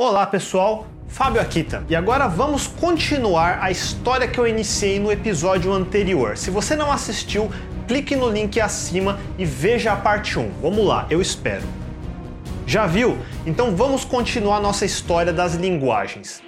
Olá pessoal, Fábio Akita. E agora vamos continuar a história que eu iniciei no episódio anterior. Se você não assistiu, clique no link acima e veja a parte 1. Vamos lá, eu espero. Já viu? Então vamos continuar nossa história das linguagens.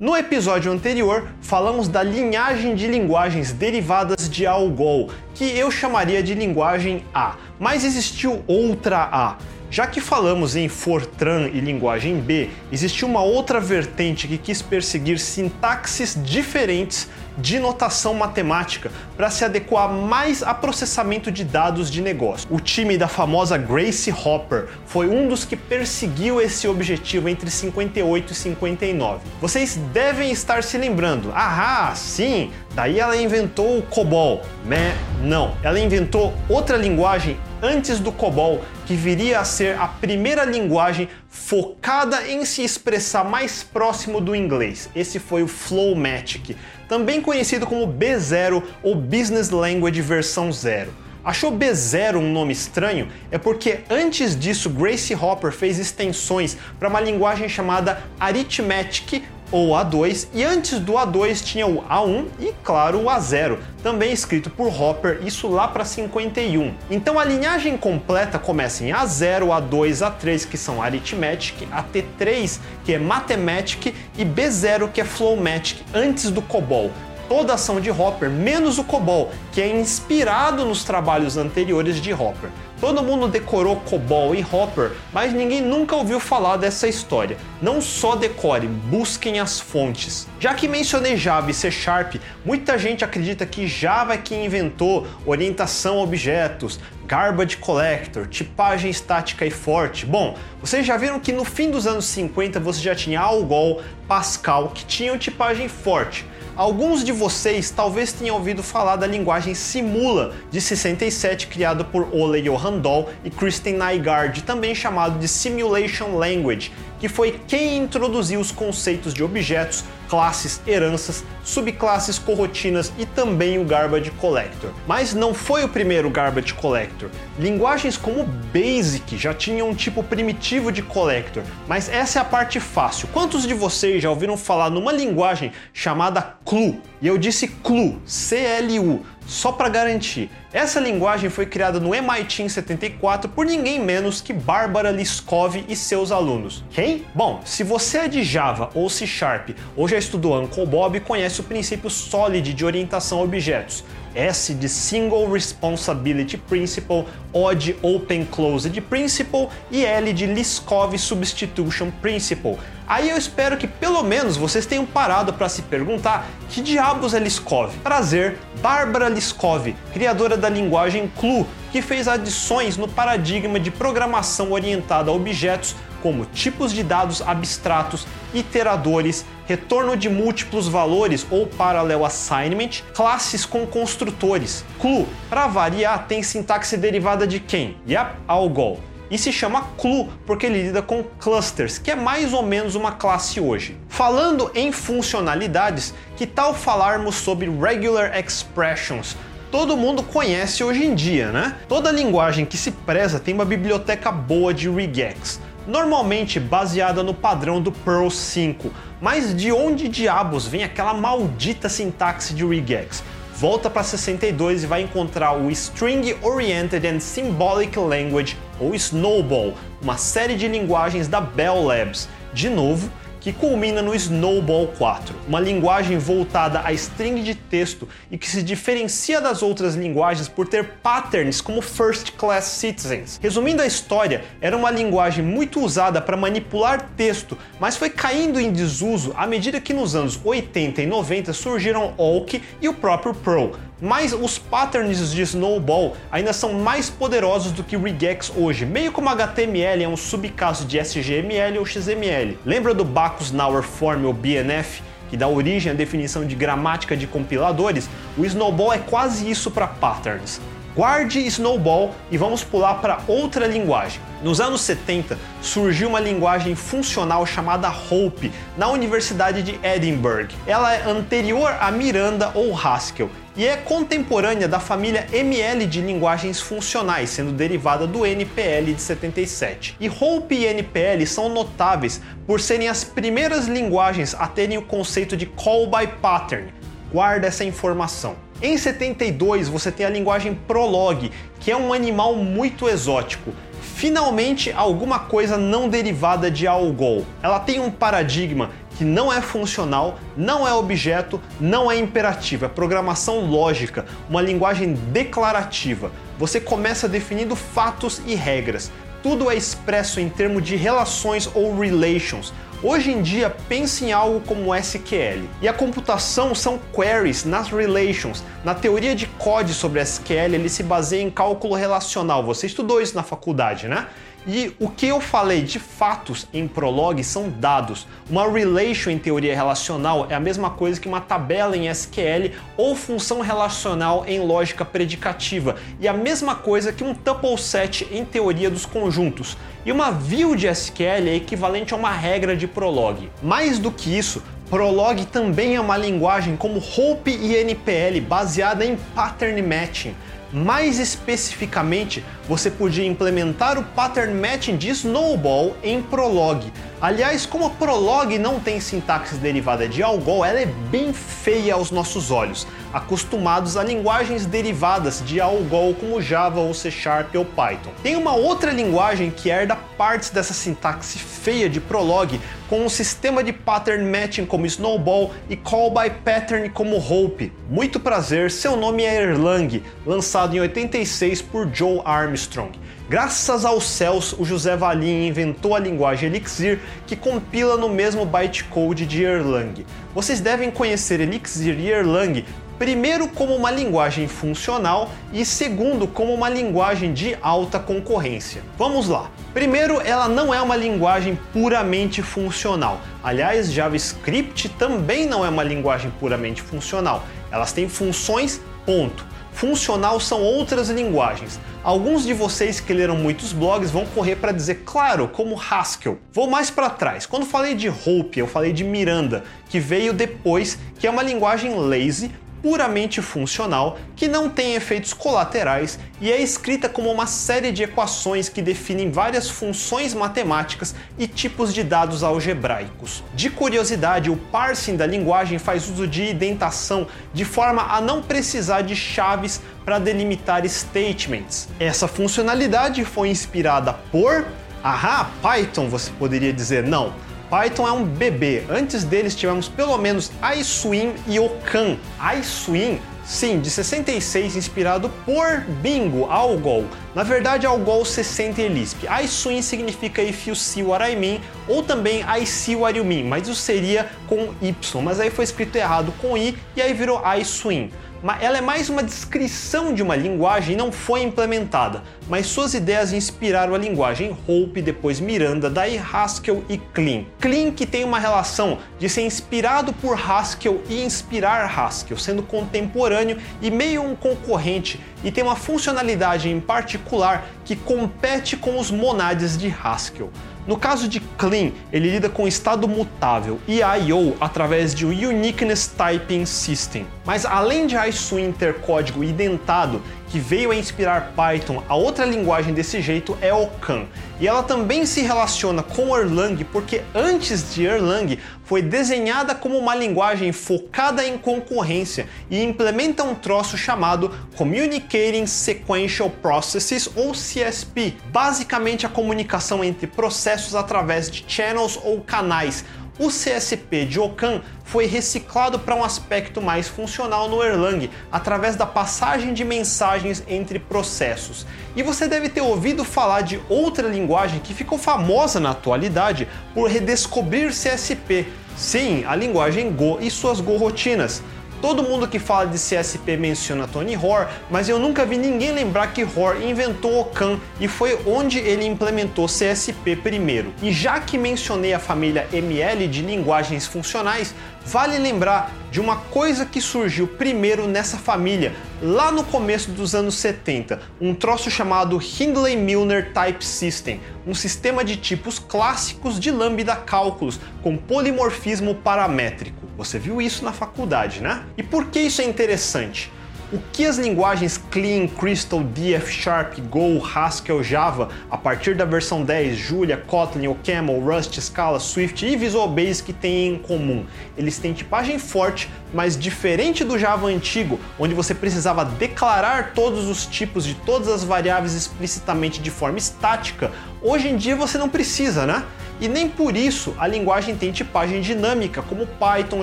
No episódio anterior, falamos da linhagem de linguagens derivadas de Algol, que eu chamaria de linguagem A, mas existiu outra A. Já que falamos em Fortran e linguagem B, existiu uma outra vertente que quis perseguir sintaxes diferentes de notação matemática para se adequar mais a processamento de dados de negócio. O time da famosa Grace Hopper foi um dos que perseguiu esse objetivo entre 58 e 59. Vocês devem estar se lembrando, ah, sim, daí ela inventou o COBOL. Mas não, ela inventou outra linguagem antes do COBOL, que viria a ser a primeira linguagem focada em se expressar mais próximo do inglês. Esse foi o Flowmatic também conhecido como B0 ou Business Language versão 0. Achou B0 um nome estranho? É porque antes disso Grace Hopper fez extensões para uma linguagem chamada Arithmetic ou A2, e antes do A2 tinha o A1 e, claro, o A0, também escrito por Hopper, isso lá para 51. Então a linhagem completa começa em A0, A2, A3, que são Arithmetic, AT3, que é Mathematic, e B0, que é Flowmatic, antes do COBOL toda a ação de Hopper, menos o COBOL, que é inspirado nos trabalhos anteriores de Hopper. Todo mundo decorou COBOL e Hopper, mas ninguém nunca ouviu falar dessa história. Não só decore, busquem as fontes. Já que mencionei Java e C Sharp, muita gente acredita que Java é quem inventou orientação a objetos, garbage collector, tipagem estática e forte. Bom, vocês já viram que no fim dos anos 50 você já tinha Algol, Pascal, que tinham tipagem forte. Alguns de vocês talvez tenham ouvido falar da linguagem Simula de 67 criada por Ole Johan Dahl e Kristen Nygaard, também chamado de Simulation Language, que foi quem introduziu os conceitos de objetos, classes, heranças, subclasses, corrotinas e também o Garbage Collector. Mas não foi o primeiro Garbage Collector. Linguagens como Basic já tinham um tipo primitivo de collector, mas essa é a parte fácil. Quantos de vocês já ouviram falar numa linguagem chamada CLU? E eu disse CLU, C-L-U só para garantir. Essa linguagem foi criada no MIT em 74 por ninguém menos que Bárbara Liskov e seus alunos. Quem? Bom, se você é de Java ou C Sharp ou já estudou Uncle Bob, conhece o princípio SOLID de orientação a objetos. S de Single Responsibility Principle, O de Open Closed Principle e L de Liskov Substitution Principle. Aí eu espero que pelo menos vocês tenham parado para se perguntar que diabos é Liskov. Prazer, Bárbara Liskov, criadora da linguagem CLU, que fez adições no paradigma de programação orientada a objetos como tipos de dados abstratos, iteradores, retorno de múltiplos valores ou parallel assignment, classes com construtores. CLU, para variar, tem sintaxe derivada de quem? Yep, Algol e se chama CLU porque ele lida com clusters, que é mais ou menos uma classe hoje. Falando em funcionalidades, que tal falarmos sobre regular expressions? Todo mundo conhece hoje em dia, né? Toda linguagem que se preza tem uma biblioteca boa de regex, normalmente baseada no padrão do Perl 5. Mas de onde diabos vem aquela maldita sintaxe de regex? volta para 62 e vai encontrar o String Oriented and Symbolic Language, ou Snowball, uma série de linguagens da Bell Labs. De novo, que culmina no Snowball 4, uma linguagem voltada a string de texto e que se diferencia das outras linguagens por ter patterns como first class citizens. Resumindo a história, era uma linguagem muito usada para manipular texto, mas foi caindo em desuso à medida que nos anos 80 e 90 surgiram Awk e o próprio Perl, mas os patterns de Snowball ainda são mais poderosos do que regex hoje, meio como HTML é um subcaso de SGML ou XML. Lembra do Bacchus Nauer Form ou BNF? que dá origem à definição de gramática de compiladores, o Snowball é quase isso para patterns. Guarde Snowball e vamos pular para outra linguagem. Nos anos 70 surgiu uma linguagem funcional chamada Hope na Universidade de Edinburgh. Ela é anterior a Miranda ou Haskell e é contemporânea da família ML de linguagens funcionais, sendo derivada do NPL de 77. E Hope e NPL são notáveis por serem as primeiras linguagens a terem o conceito de call by pattern. Guarda essa informação. Em 72 você tem a linguagem Prolog, que é um animal muito exótico finalmente alguma coisa não derivada de algol. Ela tem um paradigma que não é funcional, não é objeto, não é imperativo, é programação lógica, uma linguagem declarativa. Você começa definindo fatos e regras. Tudo é expresso em termos de relações ou relations, Hoje em dia, pense em algo como SQL. E a computação são queries nas relations. Na teoria de código sobre SQL, ele se baseia em cálculo relacional. Você estudou isso na faculdade, né? E o que eu falei de fatos em Prolog são dados. Uma relation em teoria relacional é a mesma coisa que uma tabela em SQL ou função relacional em lógica predicativa, e a mesma coisa que um tuple set em teoria dos conjuntos. E uma view de SQL é equivalente a uma regra de Prolog. Mais do que isso, Prolog também é uma linguagem como Hope e NPL baseada em pattern matching. Mais especificamente, você podia implementar o pattern matching de Snowball em Prolog. Aliás, como a Prolog não tem sintaxe derivada de Algol, ela é bem feia aos nossos olhos, acostumados a linguagens derivadas de Algol como Java ou C Sharp ou Python. Tem uma outra linguagem que herda partes dessa sintaxe feia de Prolog, com um sistema de pattern matching como Snowball e call by pattern como Hope. Muito prazer, seu nome é Erlang, lançado em 86 por Joe Armstrong. Graças aos céus, o José Valim inventou a linguagem Elixir, que compila no mesmo bytecode de Erlang. Vocês devem conhecer Elixir e Erlang primeiro como uma linguagem funcional e segundo como uma linguagem de alta concorrência. Vamos lá. Primeiro, ela não é uma linguagem puramente funcional. Aliás, JavaScript também não é uma linguagem puramente funcional. Elas têm funções, ponto. Funcional são outras linguagens. Alguns de vocês que leram muitos blogs vão correr para dizer, claro, como Haskell. Vou mais para trás. Quando falei de Hope, eu falei de Miranda, que veio depois, que é uma linguagem lazy, puramente funcional, que não tem efeitos colaterais e é escrita como uma série de equações que definem várias funções matemáticas e tipos de dados algebraicos. De curiosidade, o parsing da linguagem faz uso de indentação de forma a não precisar de chaves para delimitar statements. Essa funcionalidade foi inspirada por Ahá, Python, você poderia dizer não Python é um bebê. Antes deles tivemos pelo menos iSwim e Ocan. iSwim Sim, de 66, inspirado por Bingo, Algol. Na verdade, Algol 60 e Lisp. iSwim significa If You See What I Mean, ou também I See What You Mean, mas isso seria com Y, mas aí foi escrito errado com I e aí virou iSwim ela é mais uma descrição de uma linguagem e não foi implementada, mas suas ideias inspiraram a linguagem Hope, depois Miranda, daí Haskell e Clean. Clean que tem uma relação de ser inspirado por Haskell e inspirar Haskell, sendo contemporâneo e meio um concorrente, e tem uma funcionalidade em particular que compete com os monades de Haskell. No caso de Clean, ele lida com estado mutável e I/O através de um Uniqueness Typing System. Mas além de iSwing ter código identado que veio a inspirar Python, a outra linguagem desse jeito é Ocan. E ela também se relaciona com Erlang porque antes de Erlang foi desenhada como uma linguagem focada em concorrência e implementa um troço chamado Communicating Sequential Processes ou CSP, basicamente a comunicação entre processos através de channels ou canais o CSP de Ocan foi reciclado para um aspecto mais funcional no Erlang, através da passagem de mensagens entre processos. E você deve ter ouvido falar de outra linguagem que ficou famosa na atualidade por redescobrir CSP. Sim, a linguagem Go e suas Go rotinas. Todo mundo que fala de CSP menciona Tony Hoare, mas eu nunca vi ninguém lembrar que Hoare inventou o CAN e foi onde ele implementou CSP primeiro. E já que mencionei a família ML de linguagens funcionais, vale lembrar de uma coisa que surgiu primeiro nessa família, lá no começo dos anos 70, um troço chamado Hindley-Milner Type System, um sistema de tipos clássicos de lambda cálculos com polimorfismo paramétrico. Você viu isso na faculdade, né? E por que isso é interessante? o que as linguagens Clean, Crystal, DF Sharp, Go, Haskell, Java, a partir da versão 10, Julia, Kotlin, OCaml, Rust, Scala, Swift e Visual Basic têm em comum? Eles têm tipagem forte, mas diferente do Java antigo, onde você precisava declarar todos os tipos de todas as variáveis explicitamente de forma estática, hoje em dia você não precisa, né? E nem por isso a linguagem tem tipagem dinâmica, como Python,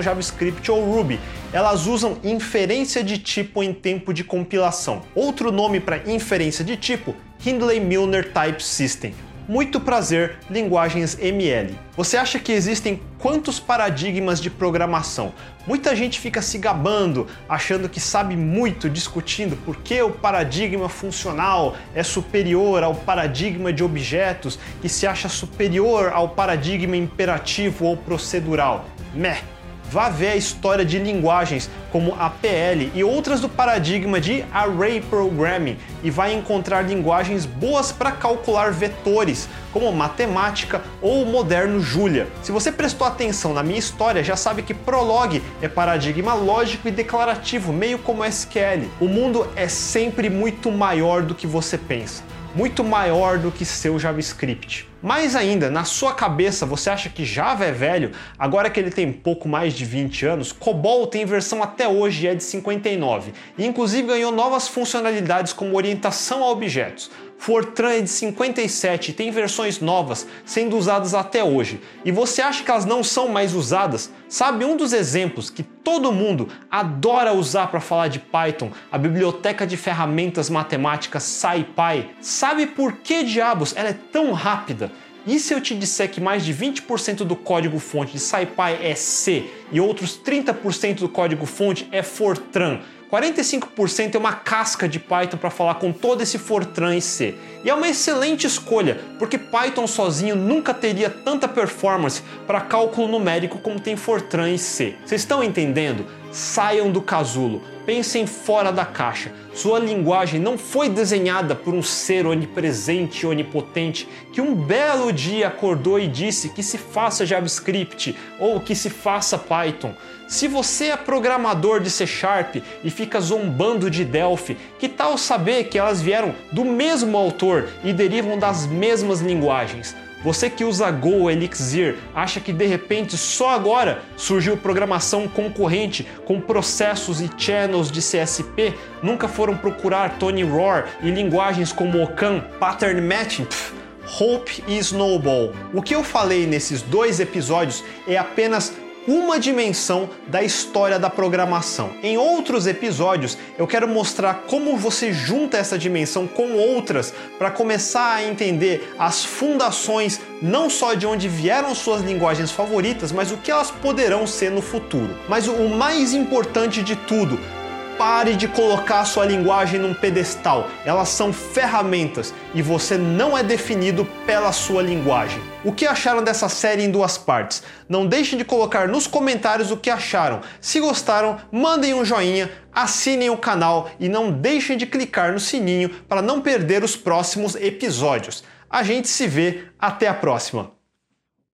JavaScript ou Ruby. Elas usam inferência de tipo em tempo de compilação. Outro nome para inferência de tipo, Hindley-Milner Type System. Muito prazer, linguagens ML. Você acha que existem quantos paradigmas de programação? Muita gente fica se gabando, achando que sabe muito, discutindo por que o paradigma funcional é superior ao paradigma de objetos e se acha superior ao paradigma imperativo ou procedural. Meh! Vá ver a história de linguagens como a PL e outras do paradigma de Array Programming e vai encontrar linguagens boas para calcular vetores, como matemática ou o moderno Julia. Se você prestou atenção na minha história, já sabe que Prolog é paradigma lógico e declarativo, meio como SQL. O mundo é sempre muito maior do que você pensa muito maior do que seu JavaScript. Mais ainda, na sua cabeça você acha que Java é velho, agora que ele tem pouco mais de 20 anos, COBOL tem versão até hoje é de 59, e inclusive ganhou novas funcionalidades como orientação a objetos. Fortran é de 57 e tem versões novas sendo usadas até hoje. E você acha que elas não são mais usadas? Sabe um dos exemplos que todo mundo adora usar para falar de Python, a biblioteca de ferramentas matemáticas SciPy? Sabe por que diabos ela é tão rápida? E se eu te disser que mais de 20% do código fonte de SciPy é C e outros 30% do código fonte é Fortran? 45% é uma casca de Python para falar com todo esse Fortran e C. E é uma excelente escolha, porque Python sozinho nunca teria tanta performance para cálculo numérico como tem Fortran e C. Vocês estão entendendo? Saiam do casulo, pensem fora da caixa. Sua linguagem não foi desenhada por um ser onipresente e onipotente que um belo dia acordou e disse que se faça JavaScript ou que se faça Python. Se você é programador de C Sharp e fica zombando de Delphi, que tal saber que elas vieram do mesmo autor e derivam das mesmas linguagens? Você que usa Go Elixir acha que de repente só agora surgiu programação concorrente com processos e channels de CSP? Nunca foram procurar Tony Roar e linguagens como Ocan, Pattern Matching? Pff, Hope e Snowball. O que eu falei nesses dois episódios é apenas uma dimensão da história da programação. Em outros episódios, eu quero mostrar como você junta essa dimensão com outras para começar a entender as fundações não só de onde vieram suas linguagens favoritas, mas o que elas poderão ser no futuro. Mas o mais importante de tudo, Pare de colocar sua linguagem num pedestal. Elas são ferramentas e você não é definido pela sua linguagem. O que acharam dessa série em duas partes? Não deixem de colocar nos comentários o que acharam. Se gostaram, mandem um joinha, assinem o canal e não deixem de clicar no sininho para não perder os próximos episódios. A gente se vê, até a próxima!